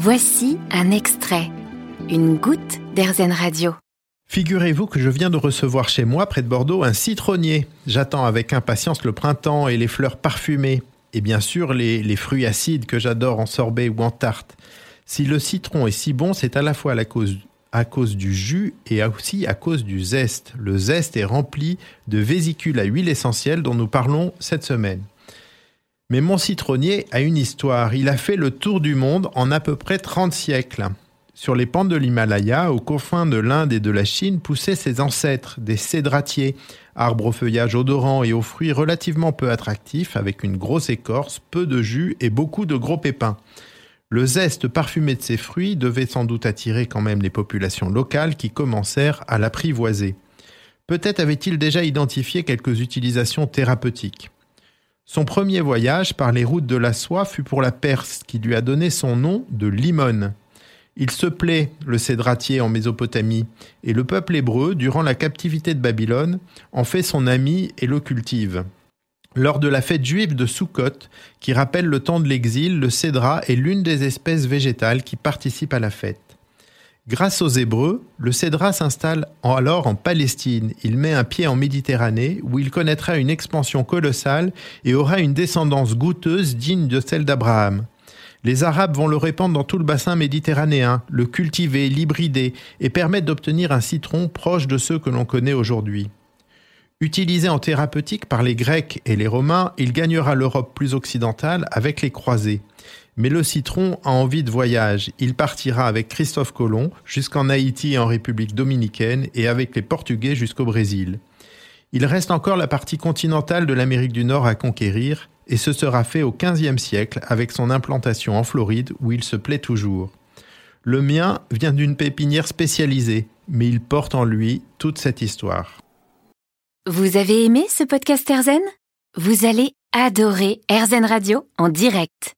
Voici un extrait, une goutte d'Airzen Radio. Figurez-vous que je viens de recevoir chez moi, près de Bordeaux, un citronnier. J'attends avec impatience le printemps et les fleurs parfumées. Et bien sûr, les, fruits acides que j'adore en sorbet ou en tarte. Si le citron est si bon, c'est à la fois à, cause, à cause du jus et aussi à cause du zeste. Le zeste est rempli de vésicules à huile essentielle dont nous parlons cette semaine. Mais mon citronnier a une histoire. Il a fait le tour du monde en à peu près 30 siècles. Sur les pentes de l'Himalaya, aux confins de l'Inde et de la Chine, poussaient ses ancêtres, des cédratiers, arbres au feuillage odorant et aux fruits relativement peu attractifs, avec une grosse écorce, peu de jus et beaucoup de gros pépins. Le zeste parfumé de ces fruits devait sans doute attirer quand même les populations locales qui commencèrent à l'apprivoiser. Peut-être avait-il déjà identifié quelques utilisations thérapeutiques. Son premier voyage par les routes de la soie fut pour la Perse, qui lui a donné son nom de Limone. Il se plaît, le cédratier en Mésopotamie, et le peuple hébreu, durant la captivité de Babylone, en fait son ami et le cultive. Lors de la fête juive de Sukkot, qui rappelle le temps de l'exil, le cédrat est l'une des espèces végétales qui participent à la fête. Grâce aux Hébreux, le Cédra s'installe alors en Palestine. Il met un pied en Méditerranée où il connaîtra une expansion colossale et aura une descendance goûteuse digne de celle d'Abraham. Les Arabes vont le répandre dans tout le bassin méditerranéen, le cultiver, l'hybrider et permettre d'obtenir un citron proche de ceux que l'on connaît aujourd'hui. Utilisé en thérapeutique par les Grecs et les Romains, il gagnera l'Europe plus occidentale avec les croisés. Mais le citron a envie de voyage. Il partira avec Christophe Colomb jusqu'en Haïti et en République dominicaine et avec les Portugais jusqu'au Brésil. Il reste encore la partie continentale de l'Amérique du Nord à conquérir et ce sera fait au XVe siècle avec son implantation en Floride où il se plaît toujours. Le mien vient d'une pépinière spécialisée, mais il porte en lui toute cette histoire. Vous avez aimé ce podcast Erzen Vous allez adorer Erzen Radio en direct.